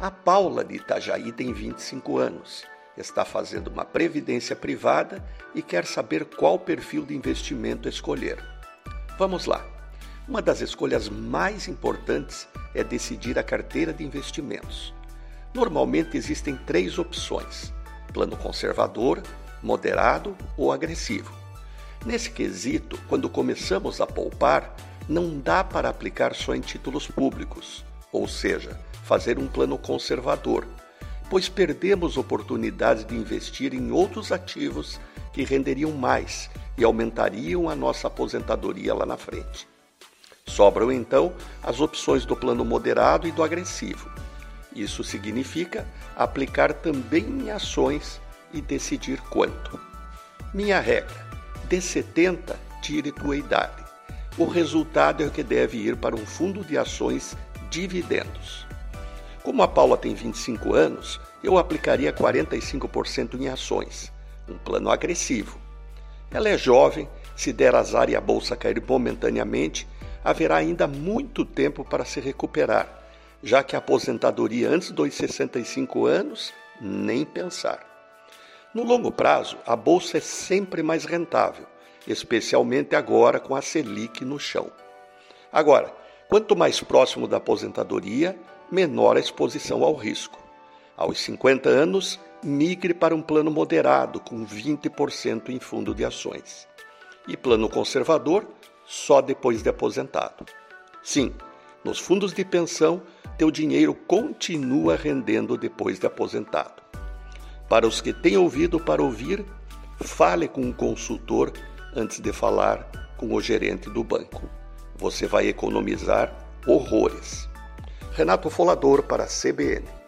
A Paula de Itajaí tem 25 anos, está fazendo uma previdência privada e quer saber qual perfil de investimento escolher. Vamos lá. Uma das escolhas mais importantes é decidir a carteira de investimentos. Normalmente existem três opções: plano conservador, moderado ou agressivo. Nesse quesito, quando começamos a poupar, não dá para aplicar só em títulos públicos, ou seja, fazer um plano conservador, pois perdemos oportunidades de investir em outros ativos que renderiam mais e aumentariam a nossa aposentadoria lá na frente. Sobram então as opções do plano moderado e do agressivo. Isso significa aplicar também em ações e decidir quanto. Minha regra: de 70, tire tua idade. O resultado é o que deve ir para um fundo de ações dividendos. Como a Paula tem 25 anos, eu aplicaria 45% em ações, um plano agressivo. Ela é jovem, se der azar e a bolsa cair momentaneamente, haverá ainda muito tempo para se recuperar, já que a aposentadoria antes dos 65 anos, nem pensar. No longo prazo, a bolsa é sempre mais rentável, especialmente agora com a Selic no chão. Agora, quanto mais próximo da aposentadoria, menor a exposição ao risco. Aos 50 anos, migre para um plano moderado, com 20% em fundo de ações. E plano conservador, só depois de aposentado. Sim, nos fundos de pensão, teu dinheiro continua rendendo depois de aposentado. Para os que têm ouvido para ouvir, fale com um consultor antes de falar com o gerente do banco. Você vai economizar horrores. Renato Folador para a CBN.